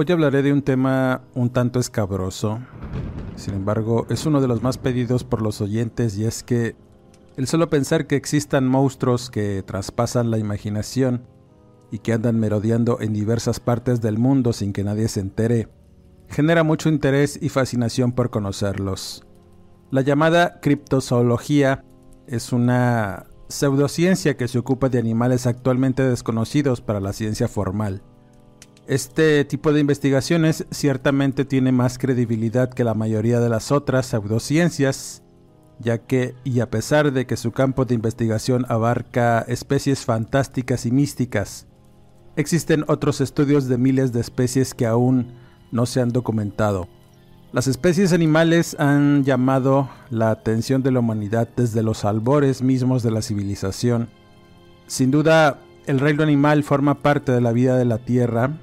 Hoy hablaré de un tema un tanto escabroso, sin embargo es uno de los más pedidos por los oyentes y es que el solo pensar que existan monstruos que traspasan la imaginación y que andan merodeando en diversas partes del mundo sin que nadie se entere, genera mucho interés y fascinación por conocerlos. La llamada criptozoología es una pseudociencia que se ocupa de animales actualmente desconocidos para la ciencia formal. Este tipo de investigaciones ciertamente tiene más credibilidad que la mayoría de las otras pseudociencias, ya que, y a pesar de que su campo de investigación abarca especies fantásticas y místicas, existen otros estudios de miles de especies que aún no se han documentado. Las especies animales han llamado la atención de la humanidad desde los albores mismos de la civilización. Sin duda, el reino animal forma parte de la vida de la Tierra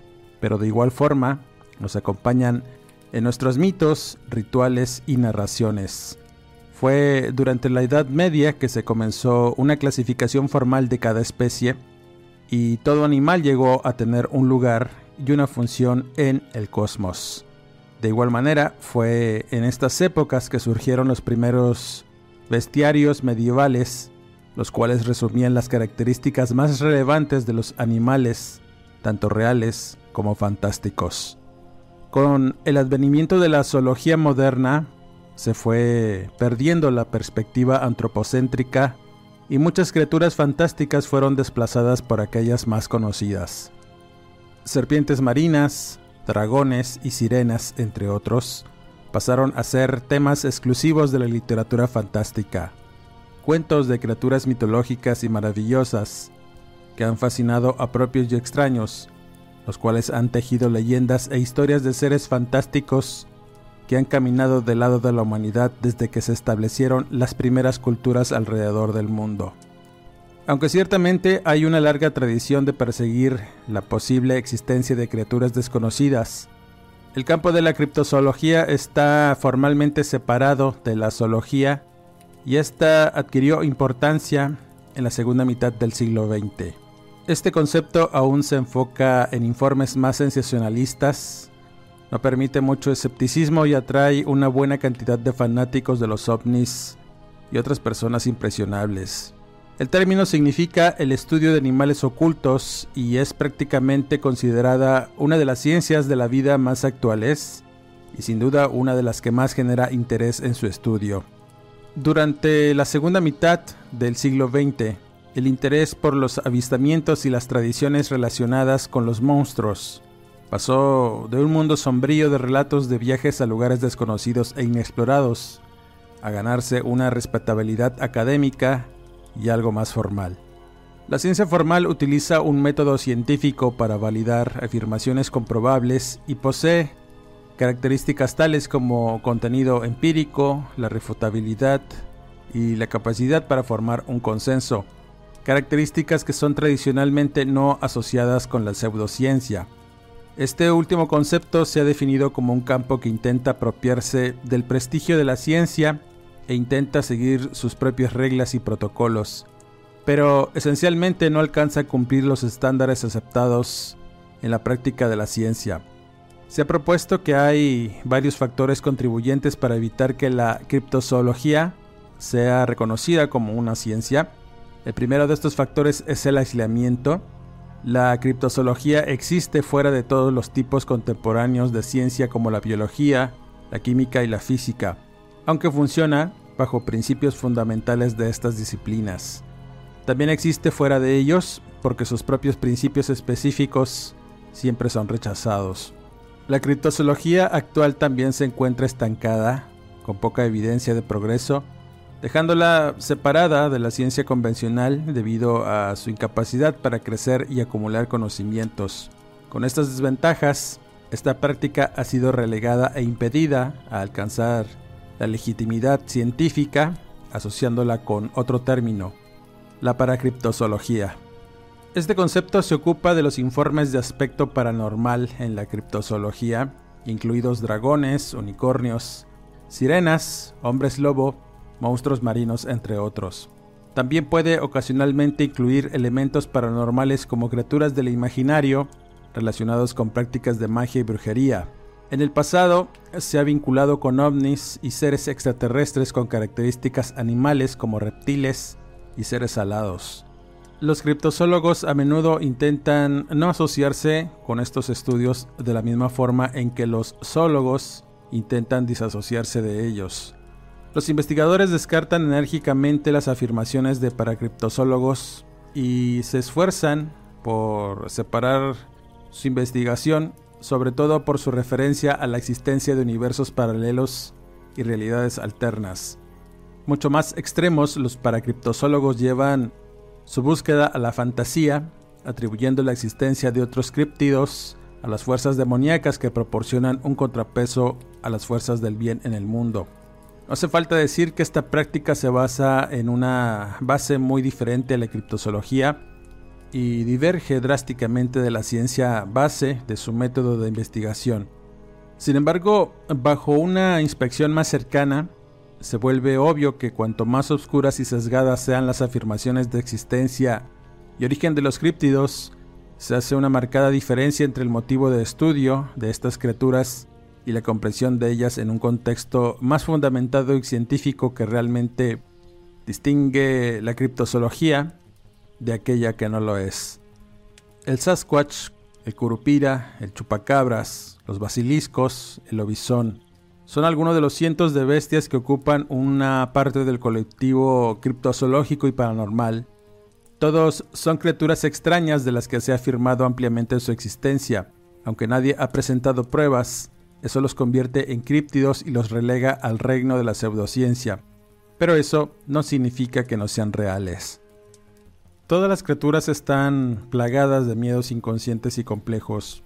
pero de igual forma nos acompañan en nuestros mitos, rituales y narraciones. Fue durante la Edad Media que se comenzó una clasificación formal de cada especie y todo animal llegó a tener un lugar y una función en el cosmos. De igual manera, fue en estas épocas que surgieron los primeros bestiarios medievales, los cuales resumían las características más relevantes de los animales, tanto reales como fantásticos. Con el advenimiento de la zoología moderna, se fue perdiendo la perspectiva antropocéntrica y muchas criaturas fantásticas fueron desplazadas por aquellas más conocidas. Serpientes marinas, dragones y sirenas, entre otros, pasaron a ser temas exclusivos de la literatura fantástica. Cuentos de criaturas mitológicas y maravillosas que han fascinado a propios y extraños, los cuales han tejido leyendas e historias de seres fantásticos que han caminado del lado de la humanidad desde que se establecieron las primeras culturas alrededor del mundo. Aunque ciertamente hay una larga tradición de perseguir la posible existencia de criaturas desconocidas, el campo de la criptozoología está formalmente separado de la zoología y esta adquirió importancia en la segunda mitad del siglo XX. Este concepto aún se enfoca en informes más sensacionalistas, no permite mucho escepticismo y atrae una buena cantidad de fanáticos de los ovnis y otras personas impresionables. El término significa el estudio de animales ocultos y es prácticamente considerada una de las ciencias de la vida más actuales y sin duda una de las que más genera interés en su estudio. Durante la segunda mitad del siglo XX, el interés por los avistamientos y las tradiciones relacionadas con los monstruos. Pasó de un mundo sombrío de relatos de viajes a lugares desconocidos e inexplorados a ganarse una respetabilidad académica y algo más formal. La ciencia formal utiliza un método científico para validar afirmaciones comprobables y posee características tales como contenido empírico, la refutabilidad y la capacidad para formar un consenso características que son tradicionalmente no asociadas con la pseudociencia. Este último concepto se ha definido como un campo que intenta apropiarse del prestigio de la ciencia e intenta seguir sus propias reglas y protocolos, pero esencialmente no alcanza a cumplir los estándares aceptados en la práctica de la ciencia. Se ha propuesto que hay varios factores contribuyentes para evitar que la criptozoología sea reconocida como una ciencia, el primero de estos factores es el aislamiento, La criptozoología existe fuera de todos los tipos contemporáneos de ciencia como la biología, la química y la física, aunque funciona bajo principios fundamentales de estas disciplinas. También existe fuera de ellos porque sus propios principios específicos siempre son rechazados. La criptozoología actual también se encuentra estancada, con poca evidencia de progreso, dejándola separada de la ciencia convencional debido a su incapacidad para crecer y acumular conocimientos. Con estas desventajas, esta práctica ha sido relegada e impedida a alcanzar la legitimidad científica asociándola con otro término, la paracriptozoología. Este concepto se ocupa de los informes de aspecto paranormal en la criptozoología, incluidos dragones, unicornios, sirenas, hombres lobo, monstruos marinos, entre otros. También puede ocasionalmente incluir elementos paranormales como criaturas del imaginario relacionados con prácticas de magia y brujería. En el pasado se ha vinculado con ovnis y seres extraterrestres con características animales como reptiles y seres alados. Los criptozoólogos a menudo intentan no asociarse con estos estudios de la misma forma en que los zoólogos intentan disasociarse de ellos. Los investigadores descartan enérgicamente las afirmaciones de paracriptozoólogos y se esfuerzan por separar su investigación, sobre todo por su referencia a la existencia de universos paralelos y realidades alternas. Mucho más extremos, los paracriptozoólogos llevan su búsqueda a la fantasía, atribuyendo la existencia de otros criptidos a las fuerzas demoníacas que proporcionan un contrapeso a las fuerzas del bien en el mundo. No hace falta decir que esta práctica se basa en una base muy diferente a la criptozoología y diverge drásticamente de la ciencia base de su método de investigación. Sin embargo, bajo una inspección más cercana, se vuelve obvio que cuanto más oscuras y sesgadas sean las afirmaciones de existencia y origen de los críptidos, se hace una marcada diferencia entre el motivo de estudio de estas criaturas y la comprensión de ellas en un contexto más fundamentado y científico que realmente distingue la criptozoología de aquella que no lo es. El Sasquatch, el Curupira, el Chupacabras, los basiliscos, el Lobizón, son algunos de los cientos de bestias que ocupan una parte del colectivo criptozoológico y paranormal todos son criaturas extrañas de las que se ha afirmado ampliamente su existencia. Aunque nadie ha presentado pruebas, eso los convierte en críptidos y los relega al reino de la pseudociencia. Pero eso no significa que no sean reales. Todas las criaturas están plagadas de miedos inconscientes y complejos.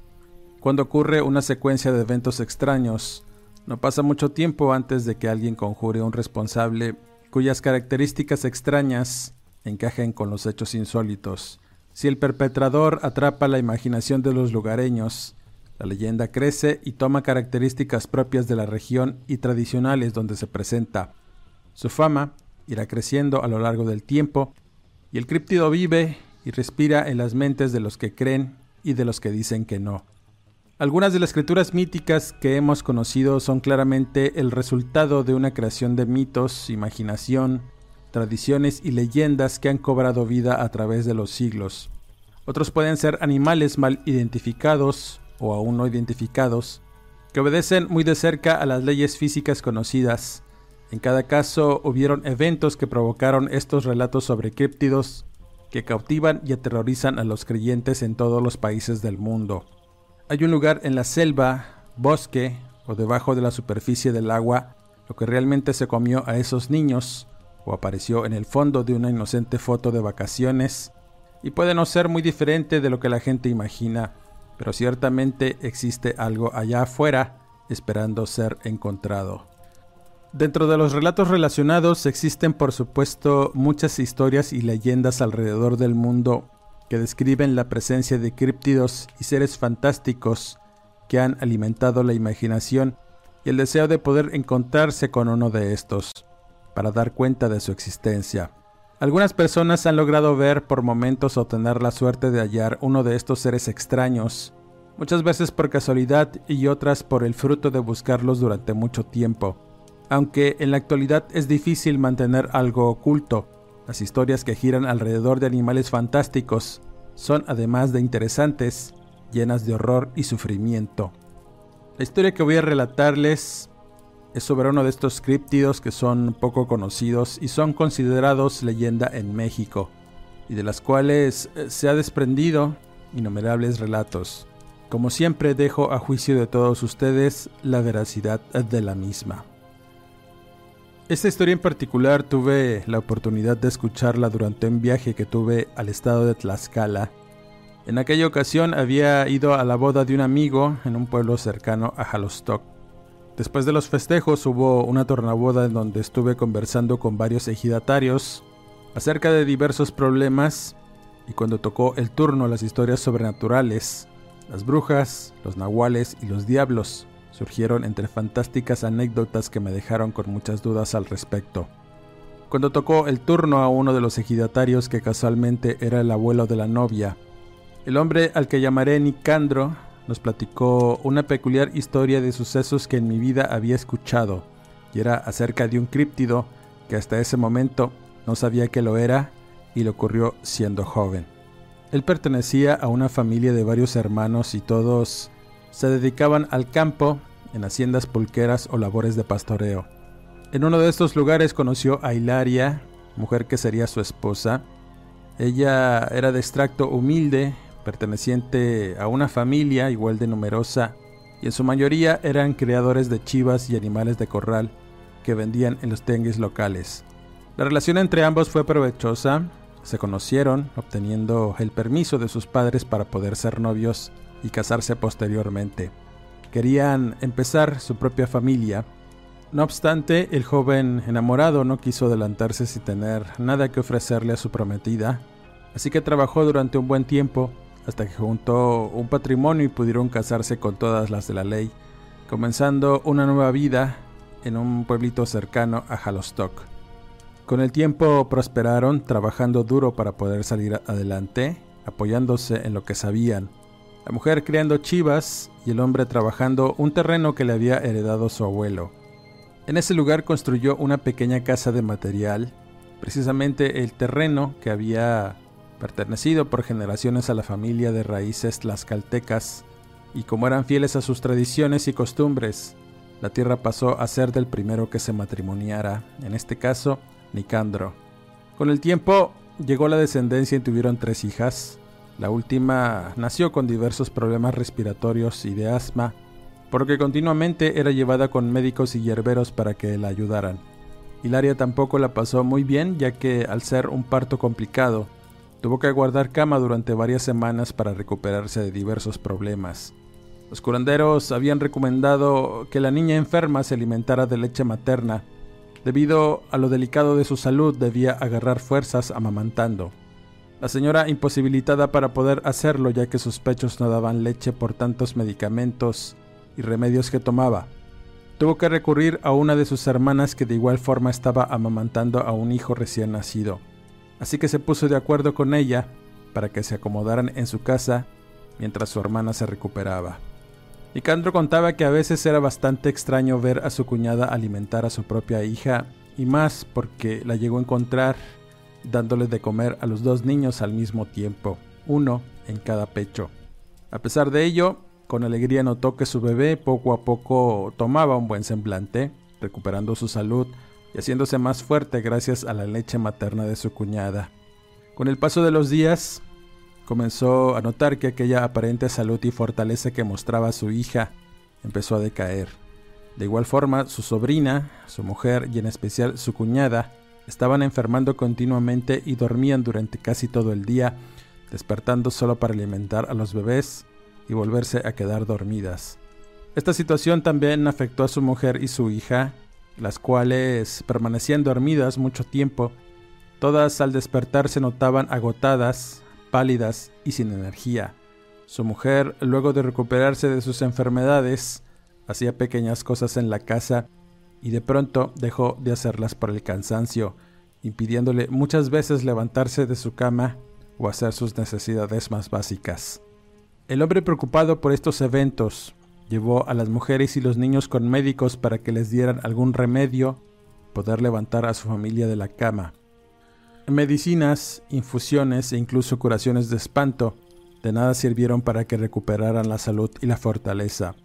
Cuando ocurre una secuencia de eventos extraños, no pasa mucho tiempo antes de que alguien conjure un responsable cuyas características extrañas encajen con los hechos insólitos. Si el perpetrador atrapa la imaginación de los lugareños, la leyenda crece y toma características propias de la región y tradicionales donde se presenta. Su fama irá creciendo a lo largo del tiempo y el críptido vive y respira en las mentes de los que creen y de los que dicen que no. Algunas de las criaturas míticas que hemos conocido son claramente el resultado de una creación de mitos, imaginación, tradiciones y leyendas que han cobrado vida a través de los siglos. Otros pueden ser animales mal identificados o aún no identificados, que obedecen muy de cerca a las leyes físicas conocidas. En cada caso hubieron eventos que provocaron estos relatos sobre críptidos que cautivan y aterrorizan a los creyentes en todos los países del mundo. Hay un lugar en la selva, bosque o debajo de la superficie del agua, lo que realmente se comió a esos niños, o apareció en el fondo de una inocente foto de vacaciones y puede no ser muy diferente de lo que la gente imagina, pero ciertamente existe algo allá afuera esperando ser encontrado. Dentro de los relatos relacionados existen por supuesto muchas historias y leyendas alrededor del mundo que describen la presencia de críptidos y seres fantásticos que han alimentado la imaginación y el deseo de poder encontrarse con uno de estos para dar cuenta de su existencia. Algunas personas han logrado ver por momentos o tener la suerte de hallar uno de estos seres extraños, muchas veces por casualidad y otras por el fruto de buscarlos durante mucho tiempo. Aunque en la actualidad es difícil mantener algo oculto, las historias que giran alrededor de animales fantásticos son además de interesantes, llenas de horror y sufrimiento. La historia que voy a relatarles es sobre uno de estos críptidos que son poco conocidos y son considerados leyenda en México, y de las cuales eh, se ha desprendido innumerables relatos. Como siempre dejo a juicio de todos ustedes la veracidad de la misma. Esta historia en particular tuve la oportunidad de escucharla durante un viaje que tuve al estado de Tlaxcala. En aquella ocasión había ido a la boda de un amigo en un pueblo cercano a Jalostoc. Después de los festejos hubo una tornaboda en donde estuve conversando con varios ejidatarios acerca de diversos problemas y cuando tocó el turno las historias sobrenaturales, las brujas, los nahuales y los diablos surgieron entre fantásticas anécdotas que me dejaron con muchas dudas al respecto. Cuando tocó el turno a uno de los ejidatarios que casualmente era el abuelo de la novia, el hombre al que llamaré Nicandro nos platicó una peculiar historia de sucesos que en mi vida había escuchado, y era acerca de un críptido que hasta ese momento no sabía que lo era y le ocurrió siendo joven. Él pertenecía a una familia de varios hermanos y todos se dedicaban al campo, en haciendas pulqueras o labores de pastoreo. En uno de estos lugares conoció a Hilaria, mujer que sería su esposa. Ella era de extracto humilde, perteneciente a una familia igual de numerosa, y en su mayoría eran criadores de chivas y animales de corral que vendían en los tengues locales. La relación entre ambos fue provechosa, se conocieron obteniendo el permiso de sus padres para poder ser novios y casarse posteriormente. Querían empezar su propia familia. No obstante, el joven enamorado no quiso adelantarse sin tener nada que ofrecerle a su prometida, así que trabajó durante un buen tiempo hasta que juntó un patrimonio y pudieron casarse con todas las de la ley, comenzando una nueva vida en un pueblito cercano a Halostock. Con el tiempo prosperaron trabajando duro para poder salir adelante, apoyándose en lo que sabían. La mujer criando chivas y el hombre trabajando un terreno que le había heredado su abuelo. En ese lugar construyó una pequeña casa de material, precisamente el terreno que había pertenecido por generaciones a la familia de raíces tlaxcaltecas, y como eran fieles a sus tradiciones y costumbres, la tierra pasó a ser del primero que se matrimoniara, en este caso, Nicandro. Con el tiempo llegó la descendencia y tuvieron tres hijas. La última nació con diversos problemas respiratorios y de asma, porque continuamente era llevada con médicos y hierberos para que la ayudaran. Hilaria tampoco la pasó muy bien, ya que al ser un parto complicado, Tuvo que guardar cama durante varias semanas para recuperarse de diversos problemas. Los curanderos habían recomendado que la niña enferma se alimentara de leche materna. Debido a lo delicado de su salud debía agarrar fuerzas amamantando. La señora imposibilitada para poder hacerlo ya que sus pechos no daban leche por tantos medicamentos y remedios que tomaba. Tuvo que recurrir a una de sus hermanas que de igual forma estaba amamantando a un hijo recién nacido así que se puso de acuerdo con ella para que se acomodaran en su casa mientras su hermana se recuperaba. Nicandro contaba que a veces era bastante extraño ver a su cuñada alimentar a su propia hija, y más porque la llegó a encontrar dándole de comer a los dos niños al mismo tiempo, uno en cada pecho. A pesar de ello, con alegría notó que su bebé poco a poco tomaba un buen semblante, recuperando su salud y haciéndose más fuerte gracias a la leche materna de su cuñada. Con el paso de los días, comenzó a notar que aquella aparente salud y fortaleza que mostraba su hija empezó a decaer. De igual forma, su sobrina, su mujer y en especial su cuñada estaban enfermando continuamente y dormían durante casi todo el día, despertando solo para alimentar a los bebés y volverse a quedar dormidas. Esta situación también afectó a su mujer y su hija, las cuales permanecían dormidas mucho tiempo. Todas al despertar se notaban agotadas, pálidas y sin energía. Su mujer, luego de recuperarse de sus enfermedades, hacía pequeñas cosas en la casa y de pronto dejó de hacerlas por el cansancio, impidiéndole muchas veces levantarse de su cama o hacer sus necesidades más básicas. El hombre preocupado por estos eventos Llevó a las mujeres y los niños con médicos para que les dieran algún remedio, poder levantar a su familia de la cama. medicinas, infusiones e incluso curaciones de espanto de nada sirvieron para que recuperaran la salud y la fortaleza.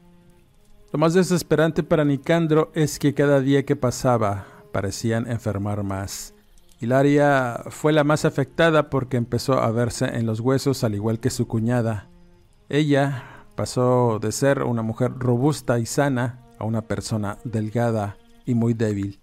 Lo más desesperante para Nicandro es que cada día que pasaba parecían enfermar más. Hilaria fue la más afectada porque empezó a verse en los huesos al igual que su cuñada. Ella pasó de ser una mujer robusta y sana a una persona delgada y muy débil.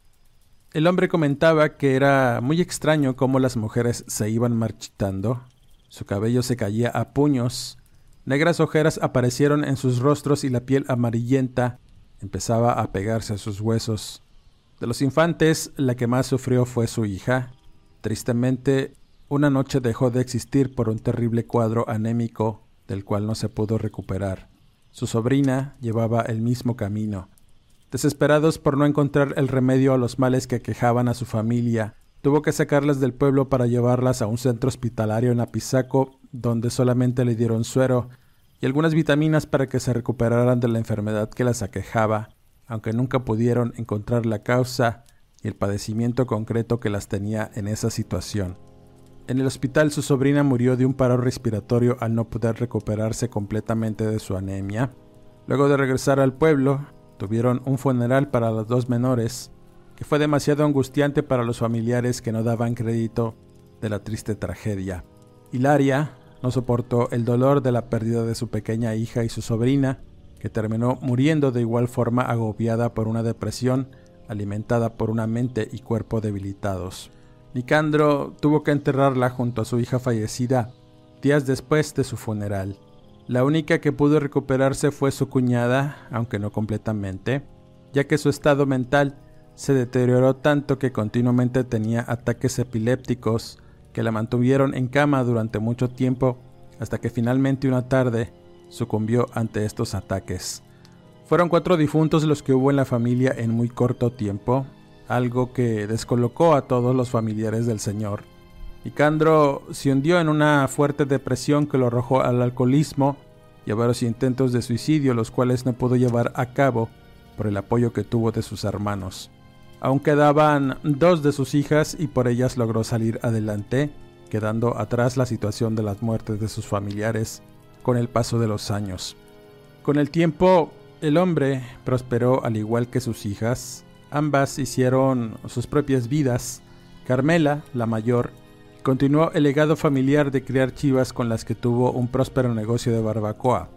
El hombre comentaba que era muy extraño cómo las mujeres se iban marchitando. Su cabello se caía a puños, negras ojeras aparecieron en sus rostros y la piel amarillenta empezaba a pegarse a sus huesos. De los infantes, la que más sufrió fue su hija. Tristemente, una noche dejó de existir por un terrible cuadro anémico del cual no se pudo recuperar. Su sobrina llevaba el mismo camino. Desesperados por no encontrar el remedio a los males que quejaban a su familia, tuvo que sacarlas del pueblo para llevarlas a un centro hospitalario en Apizaco, donde solamente le dieron suero y algunas vitaminas para que se recuperaran de la enfermedad que las aquejaba, aunque nunca pudieron encontrar la causa y el padecimiento concreto que las tenía en esa situación. En el hospital su sobrina murió de un paro respiratorio al no poder recuperarse completamente de su anemia. Luego de regresar al pueblo, Tuvieron un funeral para los dos menores, que fue demasiado angustiante para los familiares que no daban crédito de la triste tragedia. Hilaria no soportó el dolor de la pérdida de su pequeña hija y su sobrina, que terminó muriendo de igual forma agobiada por una depresión alimentada por una mente y cuerpo debilitados. Nicandro tuvo que enterrarla junto a su hija fallecida días después de su funeral. La única que pudo recuperarse fue su cuñada, aunque no completamente, ya que su estado mental se deterioró tanto que continuamente tenía ataques epilépticos que la mantuvieron en cama durante mucho tiempo hasta que finalmente una tarde sucumbió ante estos ataques. Fueron cuatro difuntos los que hubo en la familia en muy corto tiempo, algo que descolocó a todos los familiares del señor. Nicandro se hundió en una fuerte depresión que lo arrojó al alcoholismo y a varios intentos de suicidio, los cuales no pudo llevar a cabo por el apoyo que tuvo de sus hermanos. Aún quedaban dos de sus hijas y por ellas logró salir adelante, quedando atrás la situación de las muertes de sus familiares con el paso de los años. Con el tiempo, el hombre prosperó al igual que sus hijas. Ambas hicieron sus propias vidas. Carmela, la mayor, Continuó el legado familiar de criar chivas con las que tuvo un próspero negocio de barbacoa.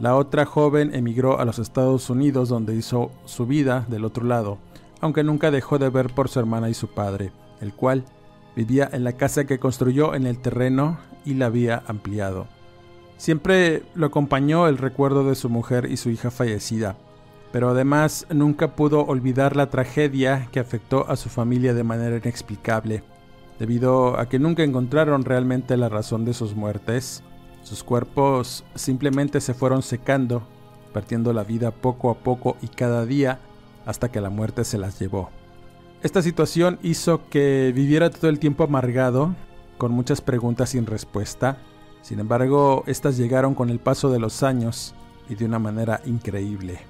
La otra joven emigró a los Estados Unidos donde hizo su vida del otro lado, aunque nunca dejó de ver por su hermana y su padre, el cual vivía en la casa que construyó en el terreno y la había ampliado. Siempre lo acompañó el recuerdo de su mujer y su hija fallecida, pero además nunca pudo olvidar la tragedia que afectó a su familia de manera inexplicable debido a que nunca encontraron realmente la razón de sus muertes. Sus cuerpos simplemente se fueron secando, perdiendo la vida poco a poco y cada día hasta que la muerte se las llevó. Esta situación hizo que viviera todo el tiempo amargado, con muchas preguntas sin respuesta. Sin embargo, estas llegaron con el paso de los años y de una manera increíble.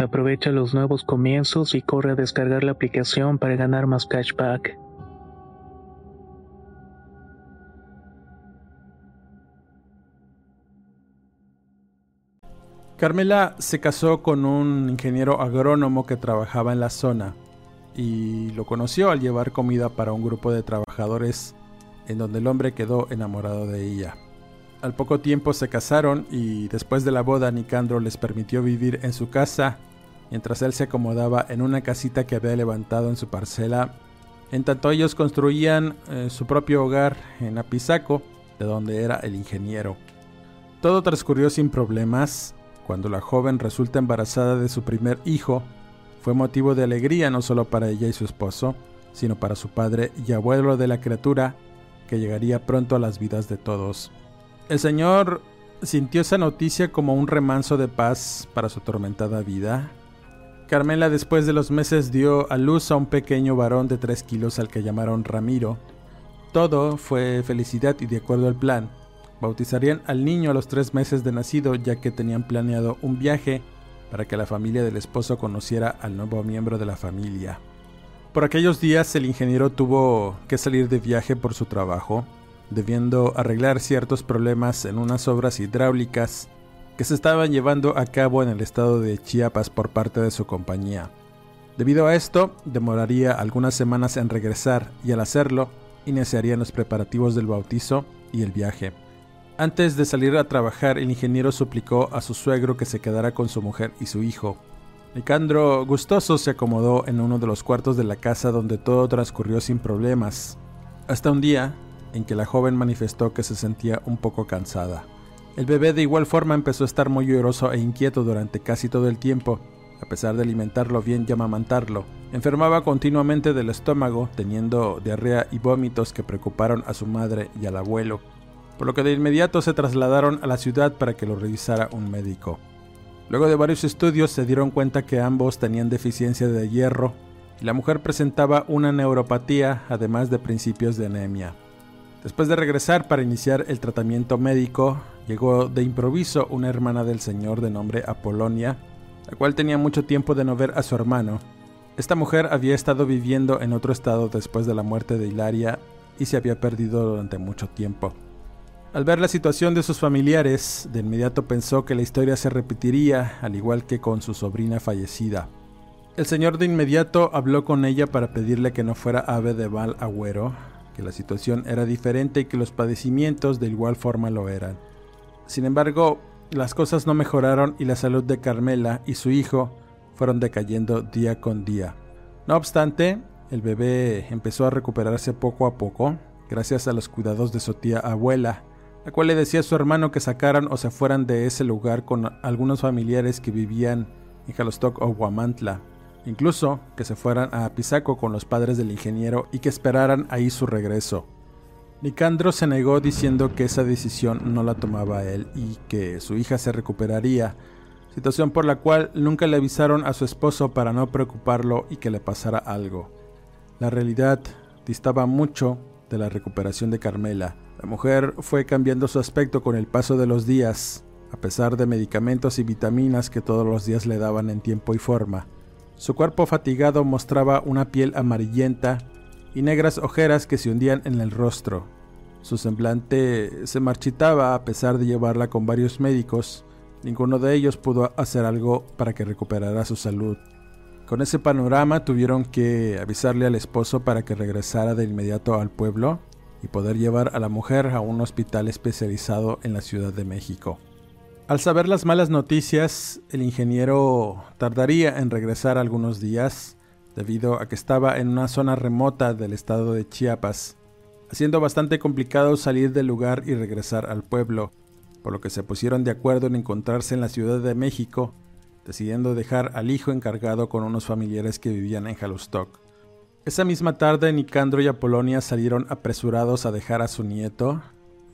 Aprovecha los nuevos comienzos y corre a descargar la aplicación para ganar más cashback. Carmela se casó con un ingeniero agrónomo que trabajaba en la zona y lo conoció al llevar comida para un grupo de trabajadores en donde el hombre quedó enamorado de ella. Al poco tiempo se casaron y después de la boda Nicandro les permitió vivir en su casa mientras él se acomodaba en una casita que había levantado en su parcela, en tanto ellos construían eh, su propio hogar en Apizaco, de donde era el ingeniero. Todo transcurrió sin problemas. Cuando la joven resulta embarazada de su primer hijo, fue motivo de alegría no solo para ella y su esposo, sino para su padre y abuelo de la criatura, que llegaría pronto a las vidas de todos. El Señor sintió esa noticia como un remanso de paz para su atormentada vida. Carmela después de los meses dio a luz a un pequeño varón de 3 kilos al que llamaron Ramiro. Todo fue felicidad y de acuerdo al plan. Bautizarían al niño a los tres meses de nacido ya que tenían planeado un viaje para que la familia del esposo conociera al nuevo miembro de la familia. Por aquellos días el ingeniero tuvo que salir de viaje por su trabajo, debiendo arreglar ciertos problemas en unas obras hidráulicas que se estaban llevando a cabo en el estado de Chiapas por parte de su compañía. Debido a esto, demoraría algunas semanas en regresar y al hacerlo, iniciarían los preparativos del bautizo y el viaje. Antes de salir a trabajar, el ingeniero suplicó a su suegro que se quedara con su mujer y su hijo. Nicandro, gustoso, se acomodó en uno de los cuartos de la casa donde todo transcurrió sin problemas, hasta un día en que la joven manifestó que se sentía un poco cansada. El bebé de igual forma empezó a estar muy lloroso e inquieto durante casi todo el tiempo, a pesar de alimentarlo bien y amamantarlo. Enfermaba continuamente del estómago, teniendo diarrea y vómitos que preocuparon a su madre y al abuelo por lo que de inmediato se trasladaron a la ciudad para que lo revisara un médico. Luego de varios estudios se dieron cuenta que ambos tenían deficiencia de hierro y la mujer presentaba una neuropatía además de principios de anemia. Después de regresar para iniciar el tratamiento médico, llegó de improviso una hermana del señor de nombre Apolonia, la cual tenía mucho tiempo de no ver a su hermano. Esta mujer había estado viviendo en otro estado después de la muerte de Hilaria y se había perdido durante mucho tiempo. Al ver la situación de sus familiares, de inmediato pensó que la historia se repetiría, al igual que con su sobrina fallecida. El señor de inmediato habló con ella para pedirle que no fuera ave de mal agüero, que la situación era diferente y que los padecimientos de igual forma lo eran. Sin embargo, las cosas no mejoraron y la salud de Carmela y su hijo fueron decayendo día con día. No obstante, el bebé empezó a recuperarse poco a poco, gracias a los cuidados de su tía abuela, la cual le decía a su hermano que sacaran o se fueran de ese lugar con algunos familiares que vivían en Jalostoc o Huamantla, incluso que se fueran a Pisaco con los padres del ingeniero y que esperaran ahí su regreso. Nicandro se negó diciendo que esa decisión no la tomaba él y que su hija se recuperaría, situación por la cual nunca le avisaron a su esposo para no preocuparlo y que le pasara algo. La realidad distaba mucho de la recuperación de Carmela, la mujer fue cambiando su aspecto con el paso de los días, a pesar de medicamentos y vitaminas que todos los días le daban en tiempo y forma. Su cuerpo fatigado mostraba una piel amarillenta y negras ojeras que se hundían en el rostro. Su semblante se marchitaba a pesar de llevarla con varios médicos. Ninguno de ellos pudo hacer algo para que recuperara su salud. Con ese panorama tuvieron que avisarle al esposo para que regresara de inmediato al pueblo y poder llevar a la mujer a un hospital especializado en la Ciudad de México. Al saber las malas noticias, el ingeniero tardaría en regresar algunos días debido a que estaba en una zona remota del estado de Chiapas, haciendo bastante complicado salir del lugar y regresar al pueblo, por lo que se pusieron de acuerdo en encontrarse en la Ciudad de México decidiendo dejar al hijo encargado con unos familiares que vivían en Halustock. Esa misma tarde Nicandro y Apolonia salieron apresurados a dejar a su nieto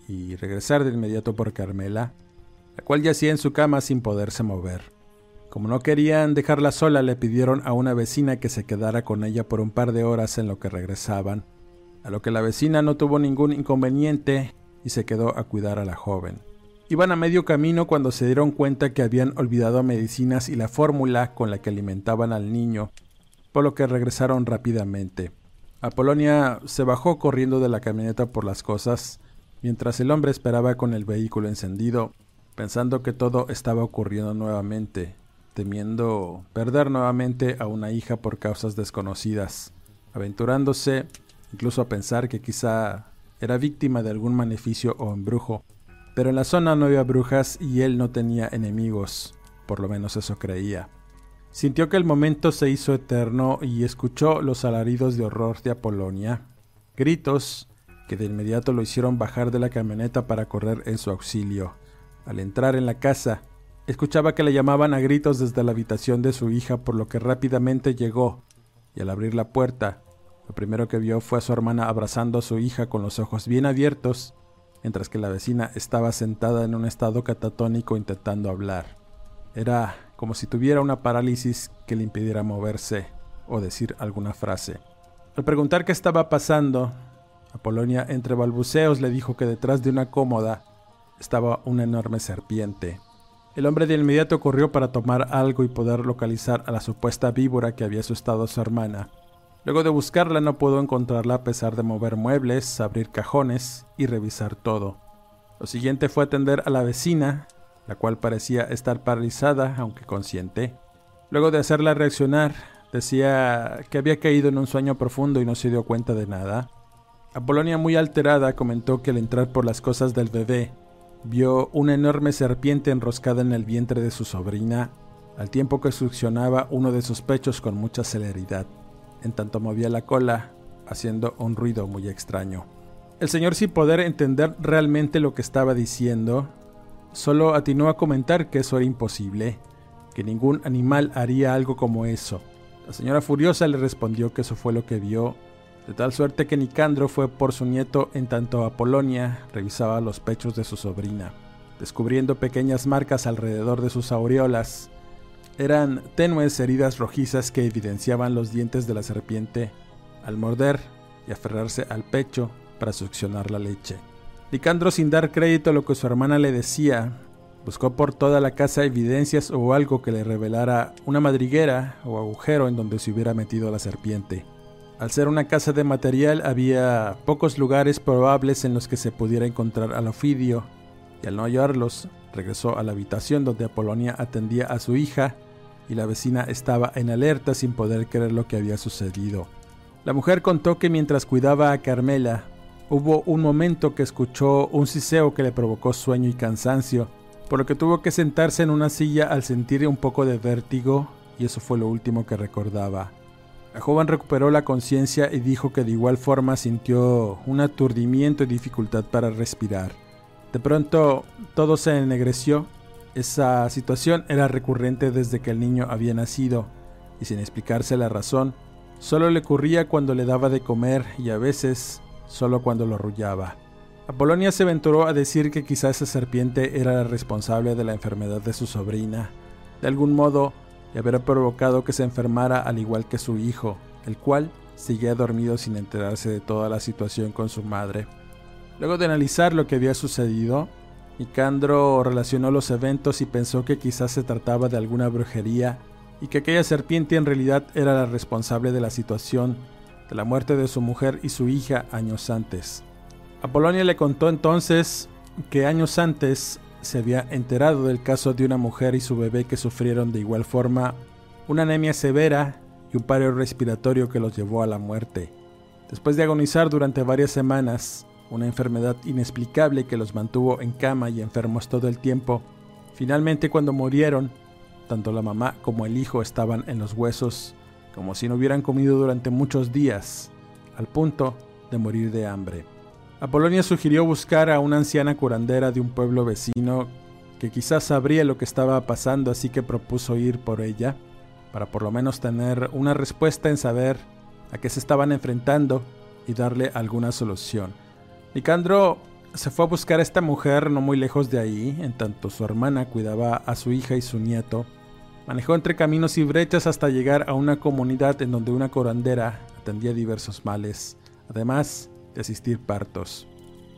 y regresar de inmediato por Carmela, la cual yacía en su cama sin poderse mover. Como no querían dejarla sola, le pidieron a una vecina que se quedara con ella por un par de horas en lo que regresaban, a lo que la vecina no tuvo ningún inconveniente y se quedó a cuidar a la joven. Iban a medio camino cuando se dieron cuenta que habían olvidado medicinas y la fórmula con la que alimentaban al niño, por lo que regresaron rápidamente. Apolonia se bajó corriendo de la camioneta por las cosas, mientras el hombre esperaba con el vehículo encendido, pensando que todo estaba ocurriendo nuevamente, temiendo perder nuevamente a una hija por causas desconocidas, aventurándose incluso a pensar que quizá era víctima de algún maleficio o embrujo pero en la zona no había brujas y él no tenía enemigos, por lo menos eso creía. Sintió que el momento se hizo eterno y escuchó los alaridos de horror de Apolonia, gritos que de inmediato lo hicieron bajar de la camioneta para correr en su auxilio. Al entrar en la casa, escuchaba que le llamaban a gritos desde la habitación de su hija, por lo que rápidamente llegó, y al abrir la puerta, lo primero que vio fue a su hermana abrazando a su hija con los ojos bien abiertos mientras que la vecina estaba sentada en un estado catatónico intentando hablar. Era como si tuviera una parálisis que le impidiera moverse o decir alguna frase. Al preguntar qué estaba pasando, Apolonia entre balbuceos le dijo que detrás de una cómoda estaba una enorme serpiente. El hombre de inmediato corrió para tomar algo y poder localizar a la supuesta víbora que había asustado a su hermana. Luego de buscarla no pudo encontrarla a pesar de mover muebles, abrir cajones y revisar todo. Lo siguiente fue atender a la vecina, la cual parecía estar paralizada, aunque consciente. Luego de hacerla reaccionar, decía que había caído en un sueño profundo y no se dio cuenta de nada. Apolonia, muy alterada, comentó que al entrar por las cosas del bebé, vio una enorme serpiente enroscada en el vientre de su sobrina, al tiempo que succionaba uno de sus pechos con mucha celeridad en tanto movía la cola, haciendo un ruido muy extraño. El señor, sin poder entender realmente lo que estaba diciendo, solo atinó a comentar que eso era imposible, que ningún animal haría algo como eso. La señora furiosa le respondió que eso fue lo que vio, de tal suerte que Nicandro fue por su nieto en tanto Apolonia revisaba los pechos de su sobrina, descubriendo pequeñas marcas alrededor de sus aureolas eran tenues heridas rojizas que evidenciaban los dientes de la serpiente al morder y aferrarse al pecho para succionar la leche. Licandro, sin dar crédito a lo que su hermana le decía, buscó por toda la casa evidencias o algo que le revelara una madriguera o agujero en donde se hubiera metido la serpiente. Al ser una casa de material había pocos lugares probables en los que se pudiera encontrar al ofidio, y al no hallarlos, regresó a la habitación donde Apolonia atendía a su hija y la vecina estaba en alerta sin poder creer lo que había sucedido. La mujer contó que mientras cuidaba a Carmela, hubo un momento que escuchó un siseo que le provocó sueño y cansancio, por lo que tuvo que sentarse en una silla al sentir un poco de vértigo, y eso fue lo último que recordaba. La joven recuperó la conciencia y dijo que de igual forma sintió un aturdimiento y dificultad para respirar. De pronto todo se ennegreció esa situación era recurrente desde que el niño había nacido, y sin explicarse la razón, solo le ocurría cuando le daba de comer y a veces solo cuando lo arrullaba. Apolonia se aventuró a decir que quizá esa serpiente era la responsable de la enfermedad de su sobrina. De algún modo, le habría provocado que se enfermara al igual que su hijo, el cual seguía dormido sin enterarse de toda la situación con su madre. Luego de analizar lo que había sucedido, Nicandro relacionó los eventos y pensó que quizás se trataba de alguna brujería y que aquella serpiente en realidad era la responsable de la situación de la muerte de su mujer y su hija años antes. Apolonia le contó entonces que años antes se había enterado del caso de una mujer y su bebé que sufrieron de igual forma una anemia severa y un paro respiratorio que los llevó a la muerte. Después de agonizar durante varias semanas, una enfermedad inexplicable que los mantuvo en cama y enfermos todo el tiempo, finalmente cuando murieron, tanto la mamá como el hijo estaban en los huesos, como si no hubieran comido durante muchos días, al punto de morir de hambre. Apolonia sugirió buscar a una anciana curandera de un pueblo vecino que quizás sabría lo que estaba pasando, así que propuso ir por ella, para por lo menos tener una respuesta en saber a qué se estaban enfrentando y darle alguna solución. Nicandro se fue a buscar a esta mujer no muy lejos de ahí, en tanto su hermana cuidaba a su hija y su nieto. Manejó entre caminos y brechas hasta llegar a una comunidad en donde una curandera atendía diversos males, además de asistir partos.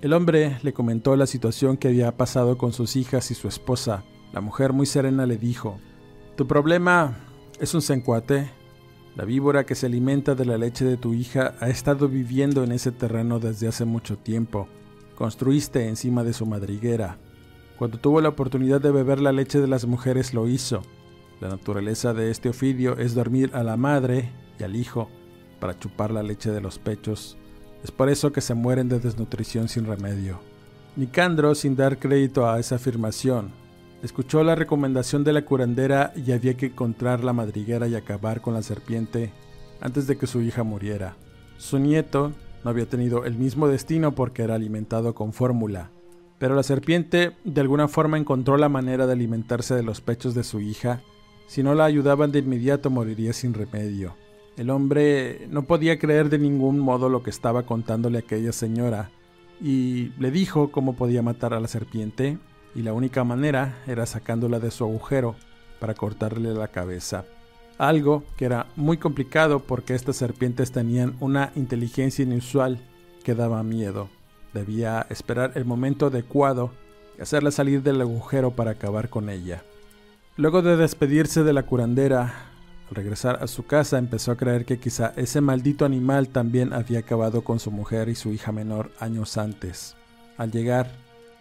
El hombre le comentó la situación que había pasado con sus hijas y su esposa. La mujer muy serena le dijo, Tu problema es un sencuate. La víbora que se alimenta de la leche de tu hija ha estado viviendo en ese terreno desde hace mucho tiempo. Construiste encima de su madriguera. Cuando tuvo la oportunidad de beber la leche de las mujeres lo hizo. La naturaleza de este ofidio es dormir a la madre y al hijo para chupar la leche de los pechos es por eso que se mueren de desnutrición sin remedio. Nicandro, sin dar crédito a esa afirmación, escuchó la recomendación de la curandera y había que encontrar la madriguera y acabar con la serpiente antes de que su hija muriera. Su nieto no había tenido el mismo destino porque era alimentado con fórmula, pero la serpiente de alguna forma encontró la manera de alimentarse de los pechos de su hija. Si no la ayudaban de inmediato moriría sin remedio. El hombre no podía creer de ningún modo lo que estaba contándole aquella señora, y le dijo cómo podía matar a la serpiente, y la única manera era sacándola de su agujero para cortarle la cabeza. Algo que era muy complicado porque estas serpientes tenían una inteligencia inusual que daba miedo. Debía esperar el momento adecuado y hacerla salir del agujero para acabar con ella. Luego de despedirse de la curandera, al regresar a su casa empezó a creer que quizá ese maldito animal también había acabado con su mujer y su hija menor años antes. Al llegar,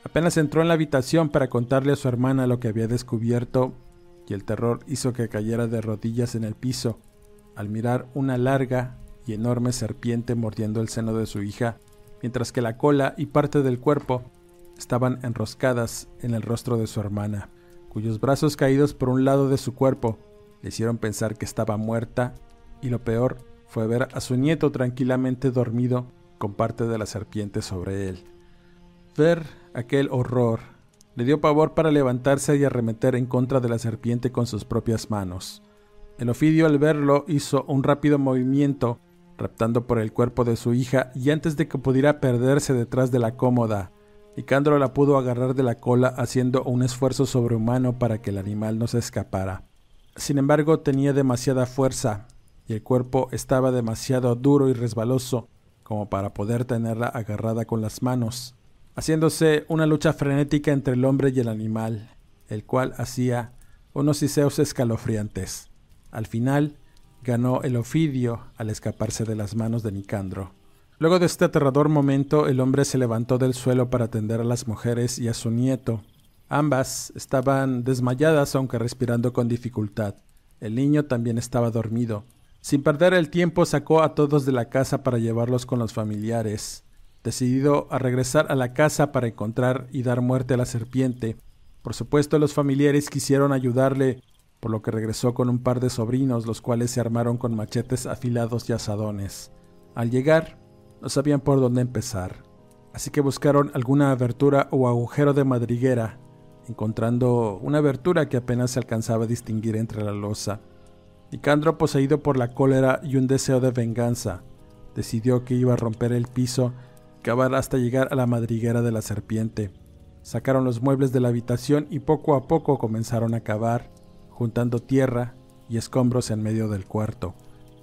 apenas entró en la habitación para contarle a su hermana lo que había descubierto y el terror hizo que cayera de rodillas en el piso al mirar una larga y enorme serpiente mordiendo el seno de su hija, mientras que la cola y parte del cuerpo estaban enroscadas en el rostro de su hermana, cuyos brazos caídos por un lado de su cuerpo hicieron pensar que estaba muerta y lo peor fue ver a su nieto tranquilamente dormido con parte de la serpiente sobre él. Ver aquel horror le dio pavor para levantarse y arremeter en contra de la serpiente con sus propias manos. El ofidio al verlo hizo un rápido movimiento, raptando por el cuerpo de su hija y antes de que pudiera perderse detrás de la cómoda, Nicandro la pudo agarrar de la cola haciendo un esfuerzo sobrehumano para que el animal no se escapara. Sin embargo, tenía demasiada fuerza y el cuerpo estaba demasiado duro y resbaloso como para poder tenerla agarrada con las manos, haciéndose una lucha frenética entre el hombre y el animal, el cual hacía unos siseos escalofriantes. Al final, ganó el ofidio al escaparse de las manos de Nicandro. Luego de este aterrador momento, el hombre se levantó del suelo para atender a las mujeres y a su nieto, Ambas estaban desmayadas aunque respirando con dificultad. El niño también estaba dormido. Sin perder el tiempo sacó a todos de la casa para llevarlos con los familiares. Decidido a regresar a la casa para encontrar y dar muerte a la serpiente. Por supuesto los familiares quisieron ayudarle, por lo que regresó con un par de sobrinos, los cuales se armaron con machetes afilados y asadones. Al llegar, no sabían por dónde empezar, así que buscaron alguna abertura o agujero de madriguera encontrando una abertura que apenas se alcanzaba a distinguir entre la losa. Nicandro, poseído por la cólera y un deseo de venganza, decidió que iba a romper el piso, cavar hasta llegar a la madriguera de la serpiente. Sacaron los muebles de la habitación y poco a poco comenzaron a cavar, juntando tierra y escombros en medio del cuarto.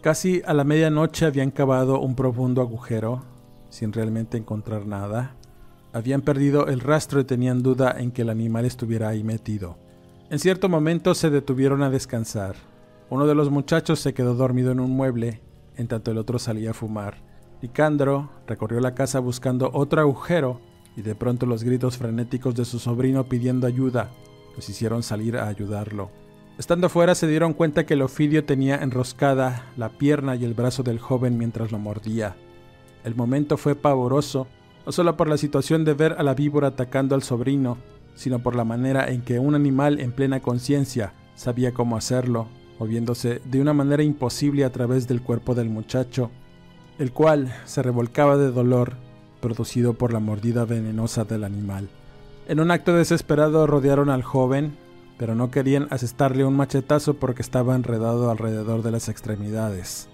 Casi a la medianoche habían cavado un profundo agujero, sin realmente encontrar nada, habían perdido el rastro y tenían duda en que el animal estuviera ahí metido. En cierto momento se detuvieron a descansar. Uno de los muchachos se quedó dormido en un mueble, en tanto el otro salía a fumar. Nicandro recorrió la casa buscando otro agujero y de pronto los gritos frenéticos de su sobrino pidiendo ayuda los hicieron salir a ayudarlo. Estando fuera se dieron cuenta que el ofidio tenía enroscada la pierna y el brazo del joven mientras lo mordía. El momento fue pavoroso, no solo por la situación de ver a la víbora atacando al sobrino, sino por la manera en que un animal en plena conciencia sabía cómo hacerlo, moviéndose de una manera imposible a través del cuerpo del muchacho, el cual se revolcaba de dolor producido por la mordida venenosa del animal. En un acto desesperado rodearon al joven, pero no querían asestarle un machetazo porque estaba enredado alrededor de las extremidades.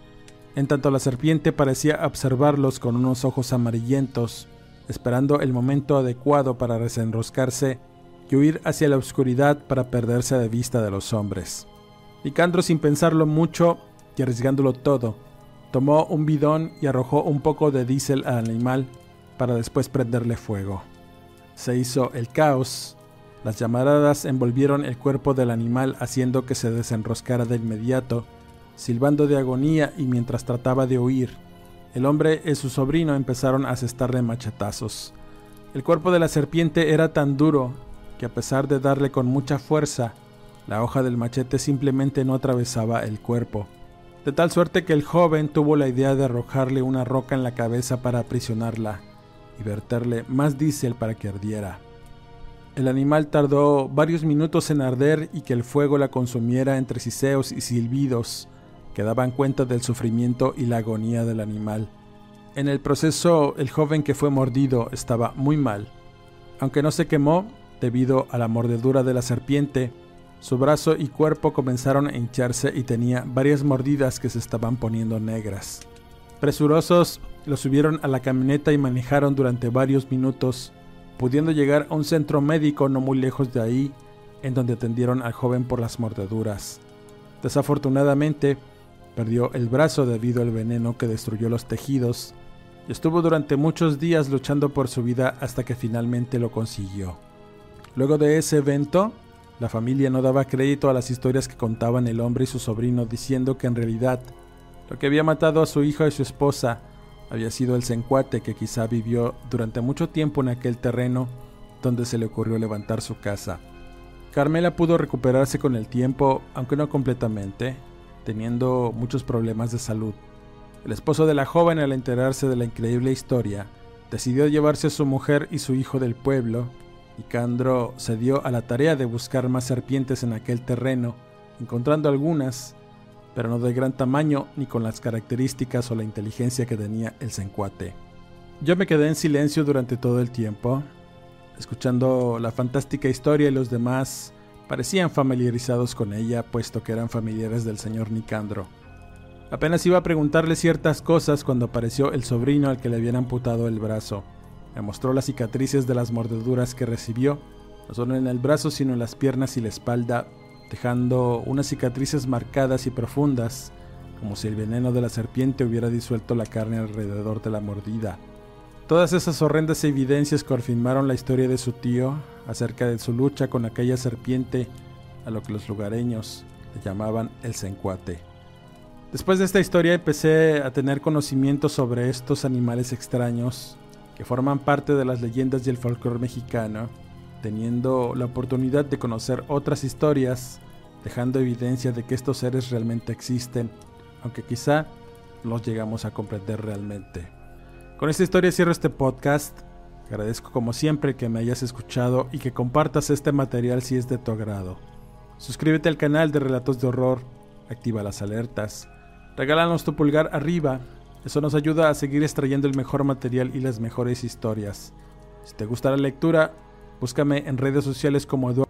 En tanto la serpiente parecía observarlos con unos ojos amarillentos, esperando el momento adecuado para desenroscarse y huir hacia la oscuridad para perderse de vista de los hombres. Nicandro, sin pensarlo mucho y arriesgándolo todo, tomó un bidón y arrojó un poco de diésel al animal para después prenderle fuego. Se hizo el caos las llamaradas envolvieron el cuerpo del animal haciendo que se desenroscara de inmediato, silbando de agonía y mientras trataba de huir. El hombre y su sobrino empezaron a asestarle machetazos. El cuerpo de la serpiente era tan duro que a pesar de darle con mucha fuerza, la hoja del machete simplemente no atravesaba el cuerpo. De tal suerte que el joven tuvo la idea de arrojarle una roca en la cabeza para aprisionarla y verterle más diésel para que ardiera. El animal tardó varios minutos en arder y que el fuego la consumiera entre siseos y silbidos que daban cuenta del sufrimiento y la agonía del animal. En el proceso, el joven que fue mordido estaba muy mal. Aunque no se quemó, debido a la mordedura de la serpiente, su brazo y cuerpo comenzaron a hincharse y tenía varias mordidas que se estaban poniendo negras. Presurosos, lo subieron a la camioneta y manejaron durante varios minutos pudiendo llegar a un centro médico no muy lejos de ahí, en donde atendieron al joven por las mordeduras. Desafortunadamente, perdió el brazo debido al veneno que destruyó los tejidos y estuvo durante muchos días luchando por su vida hasta que finalmente lo consiguió. Luego de ese evento, la familia no daba crédito a las historias que contaban el hombre y su sobrino diciendo que en realidad lo que había matado a su hijo y su esposa había sido el sencuate que quizá vivió durante mucho tiempo en aquel terreno donde se le ocurrió levantar su casa. Carmela pudo recuperarse con el tiempo, aunque no completamente, teniendo muchos problemas de salud. El esposo de la joven, al enterarse de la increíble historia, decidió llevarse a su mujer y su hijo del pueblo, y Candro se dio a la tarea de buscar más serpientes en aquel terreno, encontrando algunas pero no de gran tamaño ni con las características o la inteligencia que tenía el sencuate. Yo me quedé en silencio durante todo el tiempo, escuchando la fantástica historia y los demás parecían familiarizados con ella, puesto que eran familiares del señor Nicandro. Apenas iba a preguntarle ciertas cosas cuando apareció el sobrino al que le habían amputado el brazo. Me mostró las cicatrices de las mordeduras que recibió, no solo en el brazo sino en las piernas y la espalda, dejando unas cicatrices marcadas y profundas, como si el veneno de la serpiente hubiera disuelto la carne alrededor de la mordida. Todas esas horrendas evidencias confirmaron la historia de su tío acerca de su lucha con aquella serpiente a lo que los lugareños le llamaban el sencuate. Después de esta historia empecé a tener conocimiento sobre estos animales extraños que forman parte de las leyendas y el folclore mexicano teniendo la oportunidad de conocer otras historias, dejando evidencia de que estos seres realmente existen, aunque quizá los llegamos a comprender realmente. Con esta historia cierro este podcast. Agradezco como siempre que me hayas escuchado y que compartas este material si es de tu agrado. Suscríbete al canal de Relatos de Horror, activa las alertas, regálanos tu pulgar arriba, eso nos ayuda a seguir extrayendo el mejor material y las mejores historias. Si te gusta la lectura, Búscame en redes sociales como Eduardo.